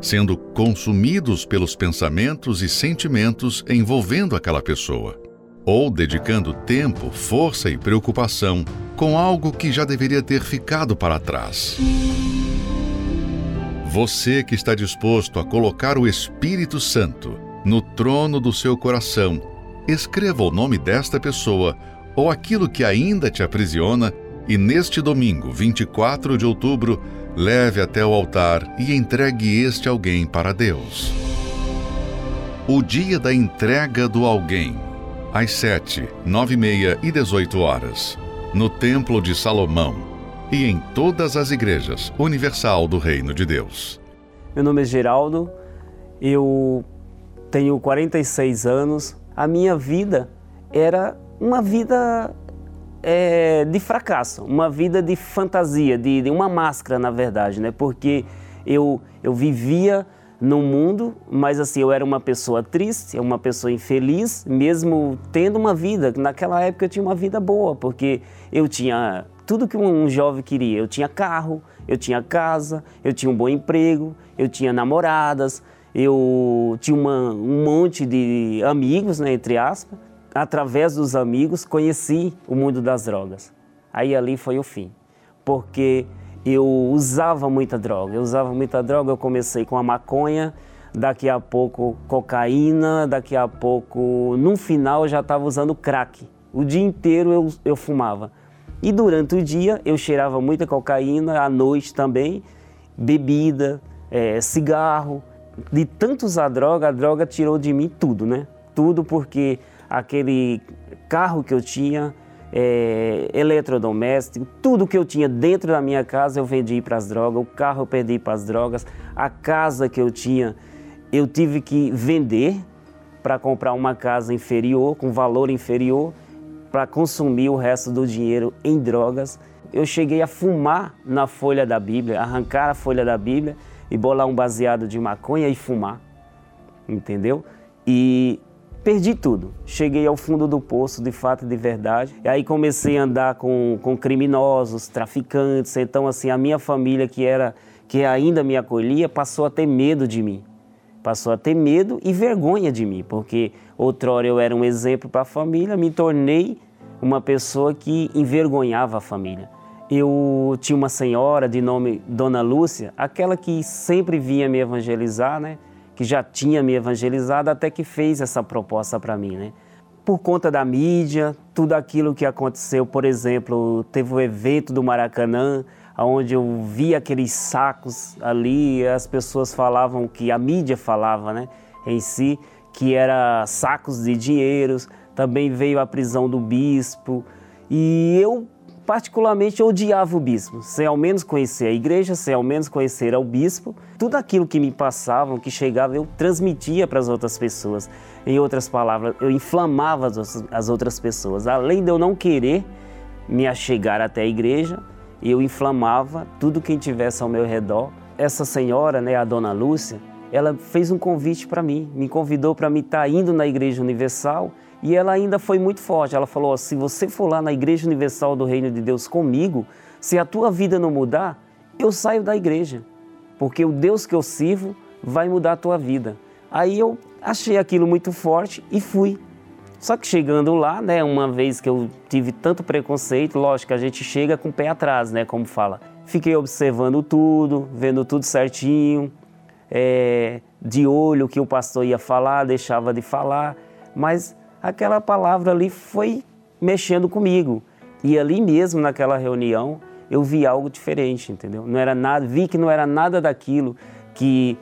sendo consumidos pelos pensamentos e sentimentos envolvendo aquela pessoa, ou dedicando tempo, força e preocupação com algo que já deveria ter ficado para trás. Você que está disposto a colocar o Espírito Santo no trono do seu coração escreva o nome desta pessoa ou aquilo que ainda te aprisiona e neste domingo, 24 de outubro, leve até o altar e entregue este alguém para Deus. O dia da entrega do alguém, às 7, 9 e meia e 18 horas, no Templo de Salomão e em todas as igrejas universal do Reino de Deus. Meu nome é Geraldo, eu tenho 46 anos, a minha vida era uma vida é, de fracasso, uma vida de fantasia, de, de, uma máscara, na verdade, né? Porque eu, eu vivia no mundo, mas assim, eu era uma pessoa triste, uma pessoa infeliz, mesmo tendo uma vida. Naquela época eu tinha uma vida boa, porque eu tinha tudo que um jovem queria. Eu tinha carro, eu tinha casa, eu tinha um bom emprego, eu tinha namoradas, Eu tinha uma, um monte de amigos, né, entre aspas. Através dos amigos, conheci o mundo das drogas. Aí ali foi o fim, porque eu usava muita droga. Eu usava muita droga, eu comecei com a maconha, daqui a pouco cocaína, daqui a pouco, no final eu já estava usando crack. O dia inteiro eu, eu fumava. E durante o dia eu cheirava muita cocaína, à noite também, bebida, é, cigarro. De tanto usar droga, a droga tirou de mim tudo, né? Tudo porque aquele carro que eu tinha, é, eletrodoméstico, tudo que eu tinha dentro da minha casa eu vendi para as drogas, o carro eu perdi para as drogas, a casa que eu tinha eu tive que vender para comprar uma casa inferior, com valor inferior, para consumir o resto do dinheiro em drogas. Eu cheguei a fumar na folha da Bíblia, arrancar a folha da Bíblia e bolar um baseado de maconha e fumar, entendeu? E perdi tudo. Cheguei ao fundo do poço, de fato, de verdade. E aí comecei a andar com, com criminosos, traficantes. Então, assim, a minha família, que era que ainda me acolhia, passou a ter medo de mim. Passou a ter medo e vergonha de mim, porque outrora eu era um exemplo para a família, me tornei uma pessoa que envergonhava a família. Eu tinha uma senhora de nome Dona Lúcia, aquela que sempre vinha me evangelizar, né? Que já tinha me evangelizado até que fez essa proposta para mim, né? Por conta da mídia, tudo aquilo que aconteceu, por exemplo, teve o evento do Maracanã, onde eu vi aqueles sacos ali, as pessoas falavam que a mídia falava, né, em si, que era sacos de dinheiros. Também veio a prisão do bispo e eu particularmente odiava o bispo, sem ao menos conhecer a igreja, sem ao menos conhecer o bispo. Tudo aquilo que me passavam, que chegava, eu transmitia para as outras pessoas. Em outras palavras, eu inflamava as outras pessoas. Além de eu não querer me achegar até a igreja, eu inflamava tudo quem tivesse ao meu redor. Essa senhora, né, a dona Lúcia, ela fez um convite para mim, me convidou para me estar tá indo na Igreja Universal e ela ainda foi muito forte. Ela falou: se você for lá na Igreja Universal do Reino de Deus comigo, se a tua vida não mudar, eu saio da igreja, porque o Deus que eu sirvo vai mudar a tua vida. Aí eu achei aquilo muito forte e fui. Só que chegando lá, né, uma vez que eu tive tanto preconceito, lógico, a gente chega com o pé atrás, né, como fala. Fiquei observando tudo, vendo tudo certinho, é, de olho o que o pastor ia falar, deixava de falar, mas aquela palavra ali foi mexendo comigo. E ali mesmo, naquela reunião, eu vi algo diferente, entendeu? Não era nada, vi que não era nada daquilo que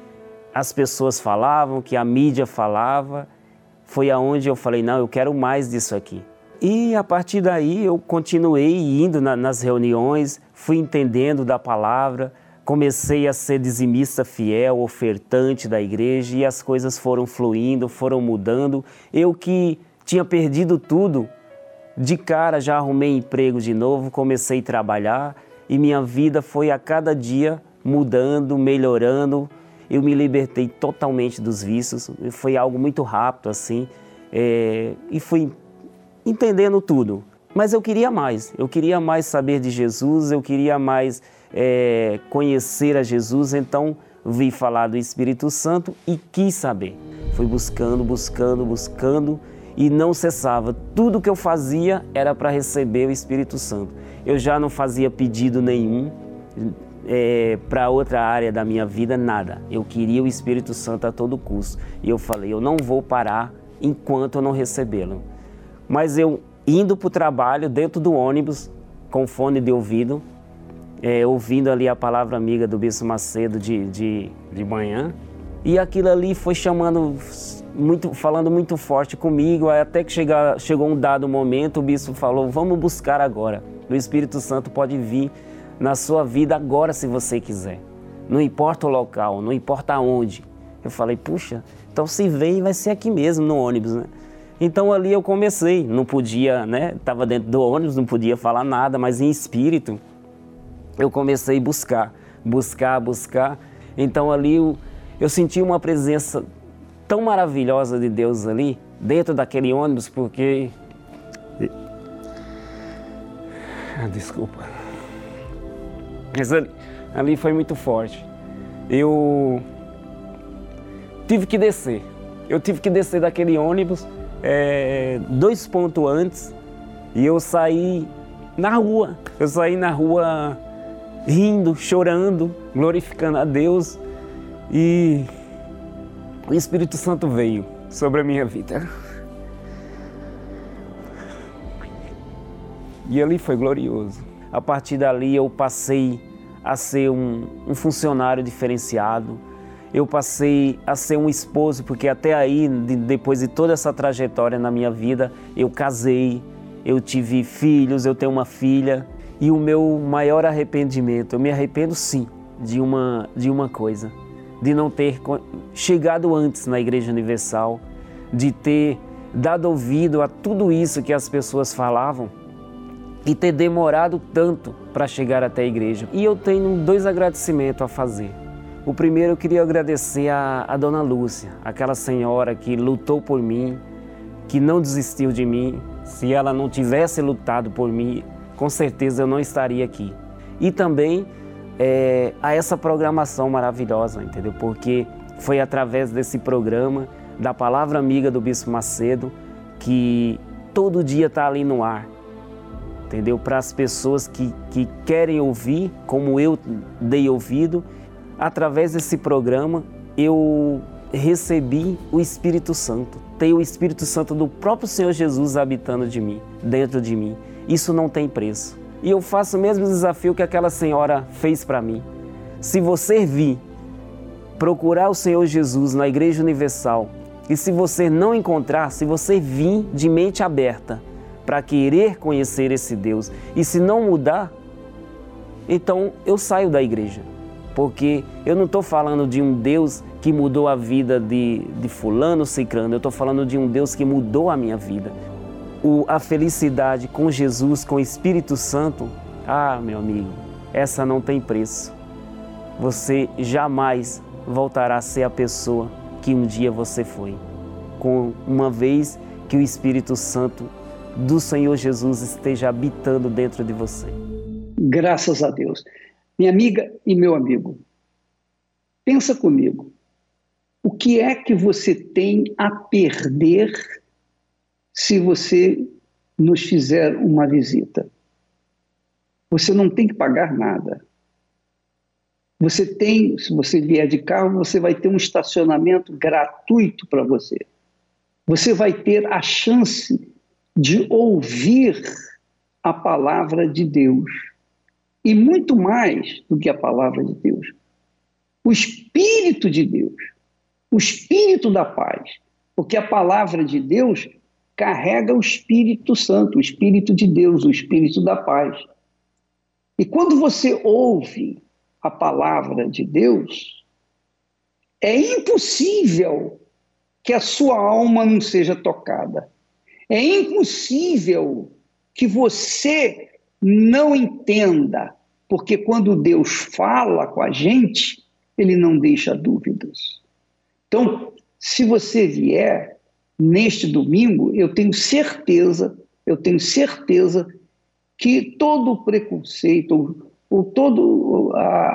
as pessoas falavam, que a mídia falava, foi aonde eu falei, não, eu quero mais disso aqui. E a partir daí eu continuei indo na, nas reuniões, fui entendendo da palavra, comecei a ser dizimista fiel, ofertante da igreja e as coisas foram fluindo, foram mudando. Eu que tinha perdido tudo, de cara já arrumei emprego de novo, comecei a trabalhar e minha vida foi a cada dia mudando, melhorando, eu me libertei totalmente dos vícios, foi algo muito rápido assim, é, e fui entendendo tudo. Mas eu queria mais, eu queria mais saber de Jesus, eu queria mais é, conhecer a Jesus, então vi falar do Espírito Santo e quis saber. Fui buscando, buscando, buscando e não cessava. Tudo que eu fazia era para receber o Espírito Santo. Eu já não fazia pedido nenhum, é, para outra área da minha vida, nada. Eu queria o Espírito Santo a todo custo. E eu falei, eu não vou parar enquanto eu não recebê-lo. Mas eu indo para o trabalho, dentro do ônibus, com fone de ouvido, é, ouvindo ali a palavra amiga do Bispo Macedo de, de, de manhã, e aquilo ali foi chamando, muito, falando muito forte comigo, até que chega, chegou um dado momento, o bispo falou, vamos buscar agora. O Espírito Santo pode vir na sua vida agora se você quiser. Não importa o local, não importa onde. Eu falei, puxa, então se vem vai ser aqui mesmo no ônibus, né? Então ali eu comecei, não podia, né? Estava dentro do ônibus, não podia falar nada, mas em espírito eu comecei a buscar, buscar, buscar. Então ali eu, eu senti uma presença tão maravilhosa de Deus ali, dentro daquele ônibus, porque. Ah, desculpa. Mas ali, ali foi muito forte. Eu tive que descer. Eu tive que descer daquele ônibus é, dois pontos antes e eu saí na rua. Eu saí na rua rindo, chorando, glorificando a Deus e o Espírito Santo veio sobre a minha vida. E ali foi glorioso. A partir dali eu passei a ser um, um funcionário diferenciado. Eu passei a ser um esposo, porque até aí, de, depois de toda essa trajetória na minha vida, eu casei, eu tive filhos, eu tenho uma filha. E o meu maior arrependimento, eu me arrependo sim de uma, de uma coisa, de não ter chegado antes na Igreja Universal, de ter dado ouvido a tudo isso que as pessoas falavam e ter demorado tanto para chegar até a igreja. E eu tenho dois agradecimentos a fazer. O primeiro eu queria agradecer a, a Dona Lúcia, aquela senhora que lutou por mim, que não desistiu de mim. Se ela não tivesse lutado por mim, com certeza eu não estaria aqui. E também é, a essa programação maravilhosa, entendeu? Porque foi através desse programa, da palavra amiga do Bispo Macedo, que todo dia está ali no ar entendeu? Para as pessoas que, que querem ouvir, como eu dei ouvido, através desse programa eu recebi o Espírito Santo. Tenho o Espírito Santo do próprio Senhor Jesus habitando de mim, dentro de mim. Isso não tem preço. E eu faço o mesmo desafio que aquela senhora fez para mim. Se você vir procurar o Senhor Jesus na Igreja Universal e se você não encontrar, se você vir de mente aberta, para querer conhecer esse Deus. E se não mudar, então eu saio da igreja. Porque eu não estou falando de um Deus que mudou a vida de, de fulano, cicrano, eu estou falando de um Deus que mudou a minha vida. O, a felicidade com Jesus, com o Espírito Santo, ah, meu amigo, essa não tem preço. Você jamais voltará a ser a pessoa que um dia você foi. Com uma vez que o Espírito Santo do Senhor Jesus esteja habitando dentro de você. Graças a Deus. Minha amiga e meu amigo, pensa comigo. O que é que você tem a perder se você nos fizer uma visita? Você não tem que pagar nada. Você tem, se você vier de carro, você vai ter um estacionamento gratuito para você. Você vai ter a chance de ouvir a palavra de Deus. E muito mais do que a palavra de Deus, o Espírito de Deus, o Espírito da paz, porque a palavra de Deus carrega o Espírito Santo, o Espírito de Deus, o Espírito da paz. E quando você ouve a palavra de Deus, é impossível que a sua alma não seja tocada. É impossível que você não entenda, porque quando Deus fala com a gente, ele não deixa dúvidas. Então, se você vier neste domingo, eu tenho certeza, eu tenho certeza que todo o preconceito, ou toda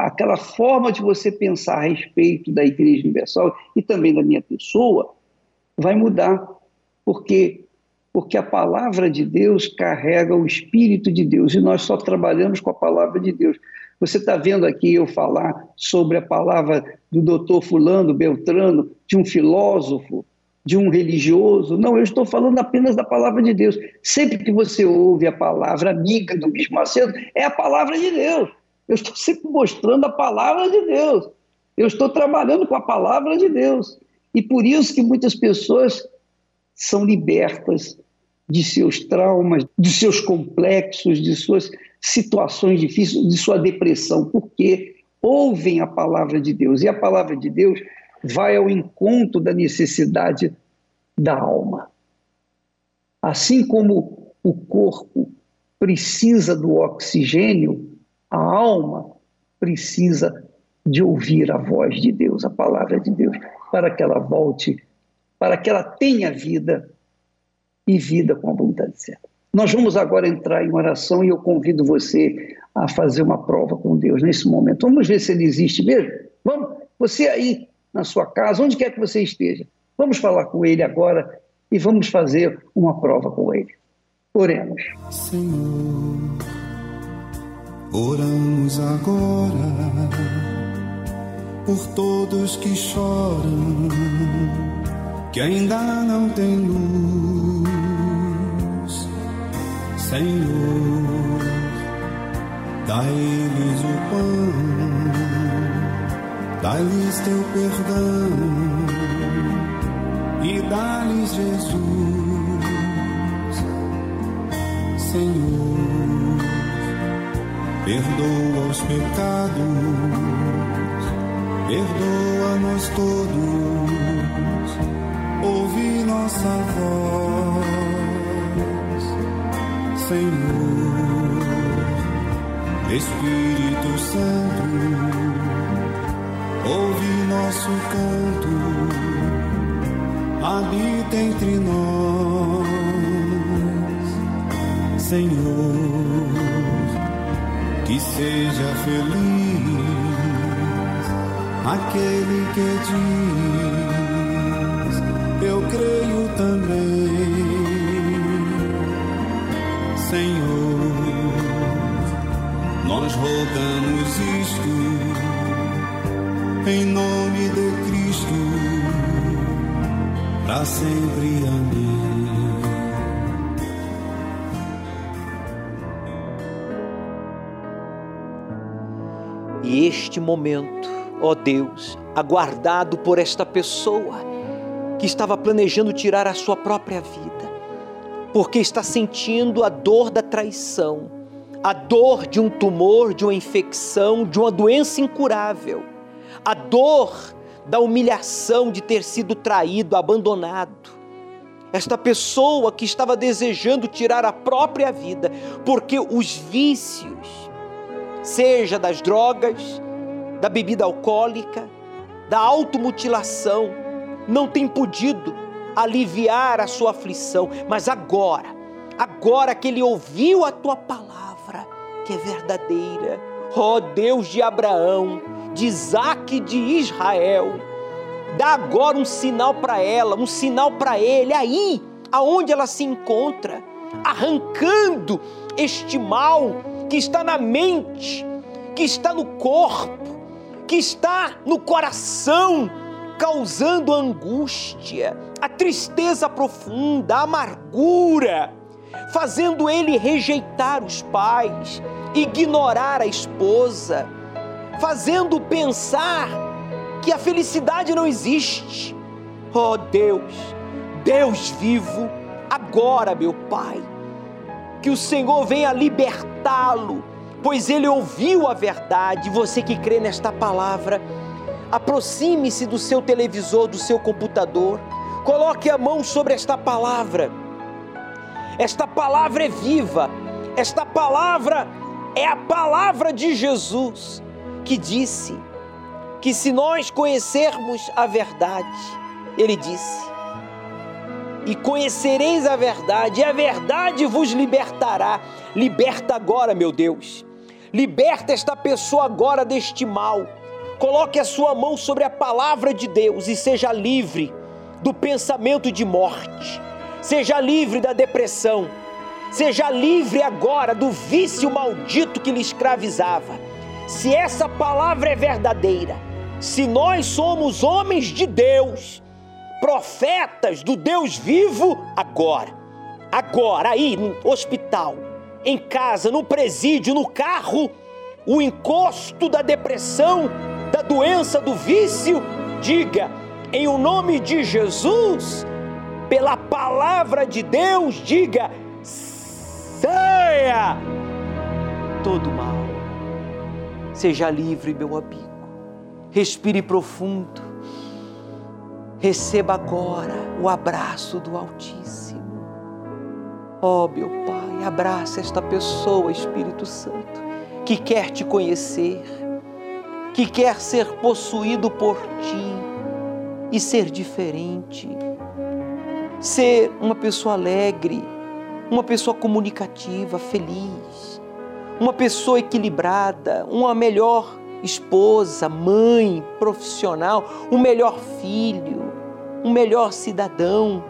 aquela forma de você pensar a respeito da Igreja Universal e também da minha pessoa vai mudar, porque porque a palavra de Deus carrega o Espírito de Deus e nós só trabalhamos com a palavra de Deus. Você está vendo aqui eu falar sobre a palavra do doutor Fulano, Beltrano, de um filósofo, de um religioso. Não, eu estou falando apenas da palavra de Deus. Sempre que você ouve a palavra amiga do Bispo Macedo, é a palavra de Deus. Eu estou sempre mostrando a palavra de Deus. Eu estou trabalhando com a palavra de Deus. E por isso que muitas pessoas são libertas de seus traumas, de seus complexos, de suas situações difíceis, de sua depressão, porque ouvem a palavra de Deus. E a palavra de Deus vai ao encontro da necessidade da alma. Assim como o corpo precisa do oxigênio, a alma precisa de ouvir a voz de Deus, a palavra de Deus, para que ela volte para que ela tenha vida e vida com abundância. Nós vamos agora entrar em oração e eu convido você a fazer uma prova com Deus nesse momento. Vamos ver se ele existe mesmo? Vamos? Você aí na sua casa, onde quer que você esteja. Vamos falar com Ele agora e vamos fazer uma prova com Ele. Oremos. Senhor, oramos agora por todos que choram, que ainda não têm luz. Senhor, dá-lhes o pão, dá-lhes teu perdão e dá-lhes Jesus, Senhor, perdoa os pecados, perdoa-nos todos, ouve nossa voz, Senhor, Espírito Santo, ouve nosso canto habita entre nós, Senhor, que seja feliz aquele que diz: Eu creio também, Senhor, nós rogamos isto em nome de Cristo para sempre. Amém. E este momento, ó Deus, aguardado por esta pessoa que estava planejando tirar a sua própria vida, porque está sentindo a dor da traição, a dor de um tumor, de uma infecção, de uma doença incurável, a dor da humilhação de ter sido traído, abandonado. Esta pessoa que estava desejando tirar a própria vida, porque os vícios, seja das drogas, da bebida alcoólica, da automutilação, não tem podido aliviar a sua aflição, mas agora, agora que ele ouviu a tua palavra, que é verdadeira, ó Deus de Abraão, de Isaac e de Israel. Dá agora um sinal para ela, um sinal para ele, aí aonde ela se encontra, arrancando este mal que está na mente, que está no corpo, que está no coração, causando angústia, a tristeza profunda, a amargura, fazendo ele rejeitar os pais, ignorar a esposa, fazendo pensar que a felicidade não existe. Oh Deus, Deus vivo, agora, meu Pai, que o Senhor venha libertá-lo, pois ele ouviu a verdade. Você que crê nesta palavra, aproxime-se do seu televisor, do seu computador, coloque a mão sobre esta palavra. Esta palavra é viva, esta palavra é a palavra de Jesus que disse que se nós conhecermos a verdade, ele disse, e conhecereis a verdade, e a verdade vos libertará. Liberta agora, meu Deus. Liberta esta pessoa agora deste mal. Coloque a sua mão sobre a palavra de Deus e seja livre do pensamento de morte. Seja livre da depressão. Seja livre agora do vício maldito que lhe escravizava se essa palavra é verdadeira, se nós somos homens de Deus, profetas do Deus vivo, agora, agora, aí no hospital, em casa, no presídio, no carro, o encosto da depressão, da doença, do vício, diga, em o nome de Jesus, pela palavra de Deus, diga, saia todo mal. Seja livre, meu amigo. Respire profundo. Receba agora o abraço do Altíssimo. Oh, meu Pai, abraça esta pessoa, Espírito Santo, que quer te conhecer, que quer ser possuído por ti e ser diferente, ser uma pessoa alegre, uma pessoa comunicativa, feliz uma pessoa equilibrada, uma melhor esposa, mãe, profissional, um melhor filho, um melhor cidadão.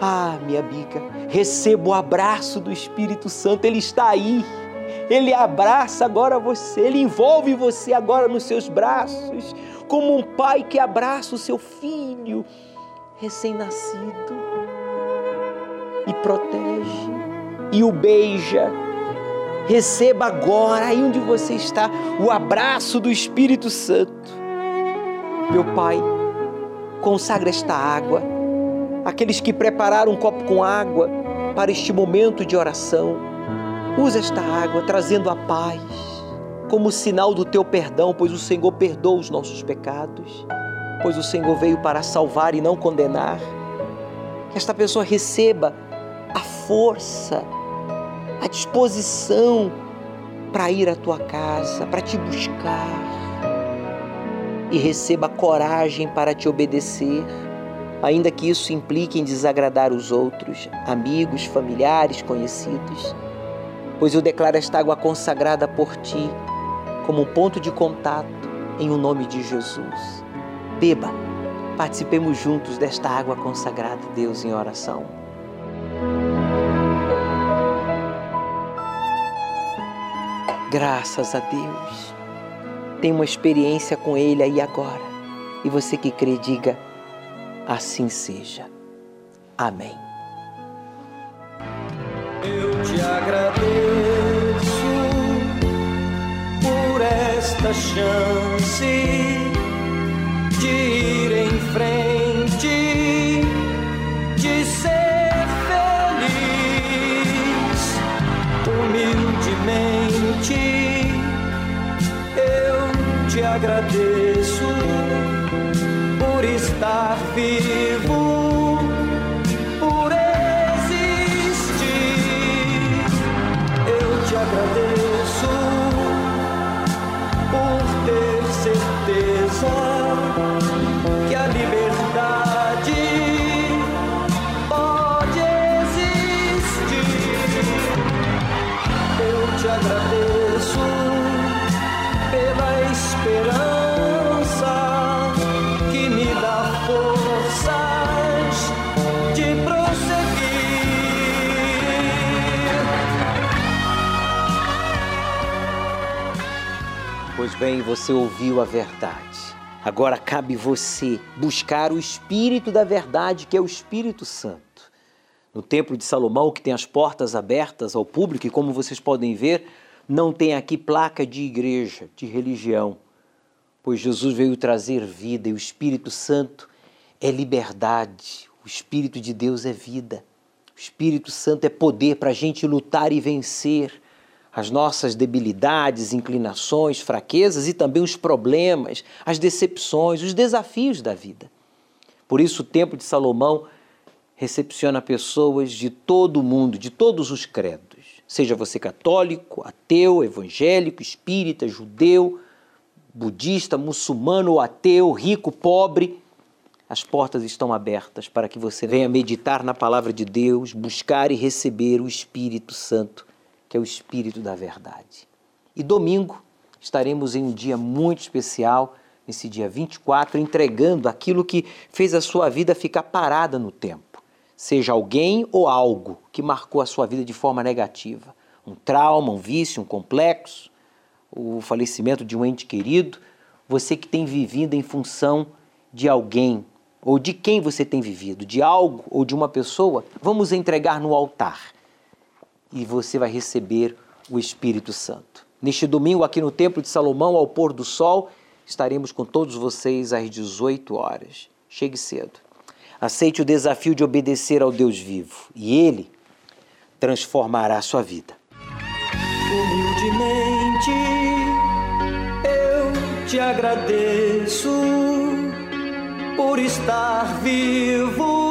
Ah, minha amiga, receba o abraço do Espírito Santo, ele está aí. Ele abraça agora você, ele envolve você agora nos seus braços, como um pai que abraça o seu filho recém-nascido e protege e o beija. Receba agora, aí onde você está, o abraço do Espírito Santo. Meu Pai, consagra esta água. Aqueles que prepararam um copo com água para este momento de oração, usa esta água trazendo a paz como sinal do teu perdão, pois o Senhor perdoa os nossos pecados, pois o Senhor veio para salvar e não condenar. Que esta pessoa receba a força, a disposição para ir à tua casa, para te buscar e receba coragem para te obedecer, ainda que isso implique em desagradar os outros, amigos, familiares, conhecidos. Pois eu declaro esta água consagrada por ti como um ponto de contato em o um nome de Jesus. Beba, participemos juntos desta água consagrada, Deus, em oração. Graças a Deus. Tem uma experiência com Ele aí agora. E você que crê, diga: assim seja. Amém. Eu te agradeço esta chance de ir em frente, de ser feliz humildemente. Eu te agradeço por estar vivo. Bem, você ouviu a verdade. Agora cabe você buscar o Espírito da verdade, que é o Espírito Santo. No Templo de Salomão, que tem as portas abertas ao público, e como vocês podem ver, não tem aqui placa de igreja, de religião, pois Jesus veio trazer vida e o Espírito Santo é liberdade, o Espírito de Deus é vida, o Espírito Santo é poder para a gente lutar e vencer as nossas debilidades, inclinações, fraquezas e também os problemas, as decepções, os desafios da vida. Por isso, o Templo de Salomão recepciona pessoas de todo o mundo, de todos os credos. Seja você católico, ateu, evangélico, espírita, judeu, budista, muçulmano ou ateu, rico, pobre, as portas estão abertas para que você venha meditar na palavra de Deus, buscar e receber o Espírito Santo que é o Espírito da Verdade. E domingo estaremos em um dia muito especial, nesse dia 24, entregando aquilo que fez a sua vida ficar parada no tempo. Seja alguém ou algo que marcou a sua vida de forma negativa. Um trauma, um vício, um complexo, o falecimento de um ente querido. Você que tem vivido em função de alguém ou de quem você tem vivido, de algo ou de uma pessoa, vamos entregar no altar e você vai receber o Espírito Santo. Neste domingo, aqui no Templo de Salomão, ao pôr do sol, estaremos com todos vocês às 18 horas. Chegue cedo. Aceite o desafio de obedecer ao Deus vivo e Ele transformará a sua vida. Humildemente eu te agradeço por estar vivo